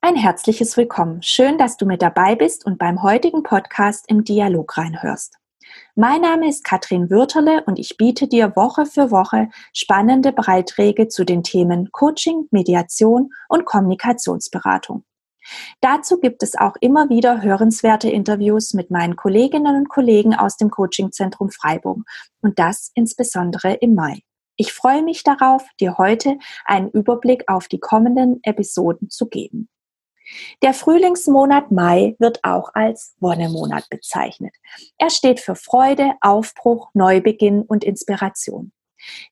Ein herzliches Willkommen. Schön, dass du mit dabei bist und beim heutigen Podcast im Dialog reinhörst. Mein Name ist Katrin Würterle und ich biete dir Woche für Woche spannende Beiträge zu den Themen Coaching, Mediation und Kommunikationsberatung. Dazu gibt es auch immer wieder hörenswerte Interviews mit meinen Kolleginnen und Kollegen aus dem Coachingzentrum Freiburg und das insbesondere im Mai. Ich freue mich darauf, dir heute einen Überblick auf die kommenden Episoden zu geben. Der Frühlingsmonat Mai wird auch als Wonnemonat bezeichnet. Er steht für Freude, Aufbruch, Neubeginn und Inspiration.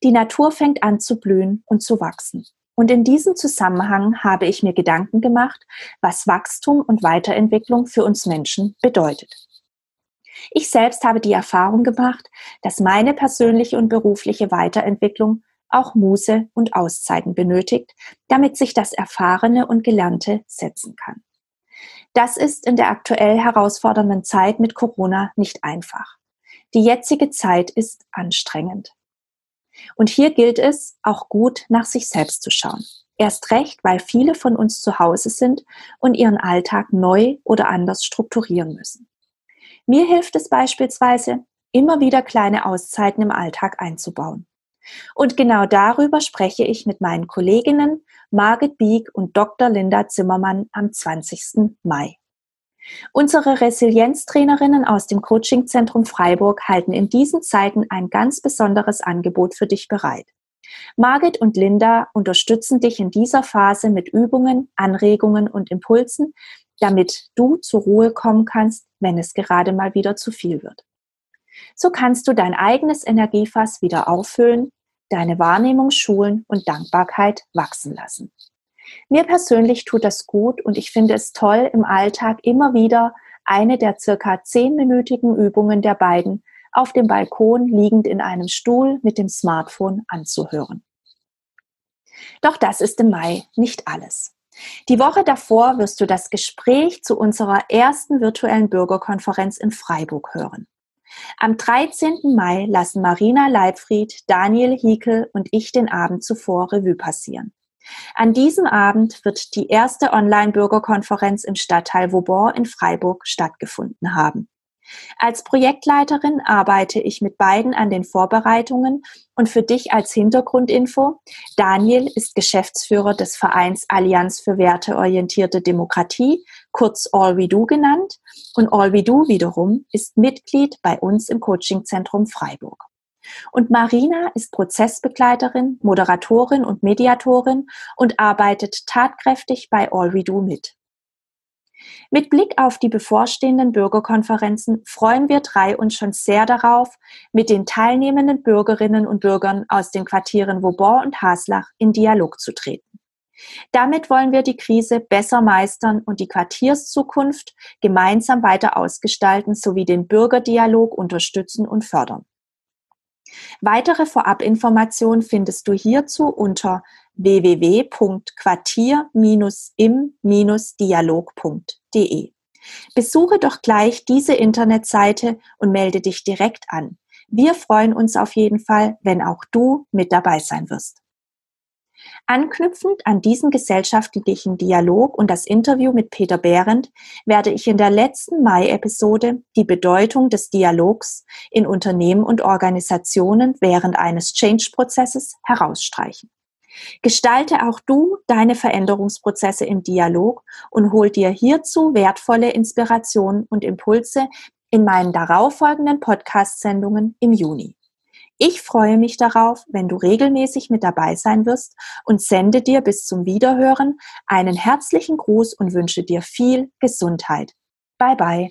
Die Natur fängt an zu blühen und zu wachsen. Und in diesem Zusammenhang habe ich mir Gedanken gemacht, was Wachstum und Weiterentwicklung für uns Menschen bedeutet. Ich selbst habe die Erfahrung gemacht, dass meine persönliche und berufliche Weiterentwicklung auch Muße und Auszeiten benötigt, damit sich das Erfahrene und Gelernte setzen kann. Das ist in der aktuell herausfordernden Zeit mit Corona nicht einfach. Die jetzige Zeit ist anstrengend. Und hier gilt es, auch gut nach sich selbst zu schauen. Erst recht, weil viele von uns zu Hause sind und ihren Alltag neu oder anders strukturieren müssen. Mir hilft es beispielsweise, immer wieder kleine Auszeiten im Alltag einzubauen. Und genau darüber spreche ich mit meinen Kolleginnen Margit Bieg und Dr. Linda Zimmermann am 20. Mai. Unsere Resilienztrainerinnen aus dem Coachingzentrum Freiburg halten in diesen Zeiten ein ganz besonderes Angebot für dich bereit. Margit und Linda unterstützen dich in dieser Phase mit Übungen, Anregungen und Impulsen, damit du zur Ruhe kommen kannst, wenn es gerade mal wieder zu viel wird. So kannst du dein eigenes Energiefass wieder auffüllen, deine Wahrnehmung schulen und Dankbarkeit wachsen lassen. Mir persönlich tut das gut und ich finde es toll, im Alltag immer wieder eine der circa zehnminütigen Übungen der beiden auf dem Balkon liegend in einem Stuhl mit dem Smartphone anzuhören. Doch das ist im Mai nicht alles. Die Woche davor wirst du das Gespräch zu unserer ersten virtuellen Bürgerkonferenz in Freiburg hören. Am 13. Mai lassen Marina Leibfried, Daniel Hiekel und ich den Abend zuvor Revue passieren. An diesem Abend wird die erste Online-Bürgerkonferenz im Stadtteil Vauban in Freiburg stattgefunden haben. Als Projektleiterin arbeite ich mit beiden an den Vorbereitungen und für dich als Hintergrundinfo, Daniel ist Geschäftsführer des Vereins Allianz für werteorientierte Demokratie, kurz All We Do genannt, und All We Do wiederum ist Mitglied bei uns im Coachingzentrum Freiburg. Und Marina ist Prozessbegleiterin, Moderatorin und Mediatorin und arbeitet tatkräftig bei All We Do mit. Mit Blick auf die bevorstehenden Bürgerkonferenzen freuen wir drei uns schon sehr darauf, mit den teilnehmenden Bürgerinnen und Bürgern aus den Quartieren Vauban und Haslach in Dialog zu treten. Damit wollen wir die Krise besser meistern und die Quartierszukunft gemeinsam weiter ausgestalten sowie den Bürgerdialog unterstützen und fördern. Weitere Vorabinformationen findest du hierzu unter www.quartier-im-dialog.de. Besuche doch gleich diese Internetseite und melde dich direkt an. Wir freuen uns auf jeden Fall, wenn auch du mit dabei sein wirst. Anknüpfend an diesen gesellschaftlichen Dialog und das Interview mit Peter Behrendt werde ich in der letzten Mai-Episode die Bedeutung des Dialogs in Unternehmen und Organisationen während eines Change-Prozesses herausstreichen. Gestalte auch du deine Veränderungsprozesse im Dialog und hol dir hierzu wertvolle Inspirationen und Impulse in meinen darauffolgenden Podcast-Sendungen im Juni. Ich freue mich darauf, wenn du regelmäßig mit dabei sein wirst und sende dir bis zum Wiederhören einen herzlichen Gruß und wünsche dir viel Gesundheit. Bye bye.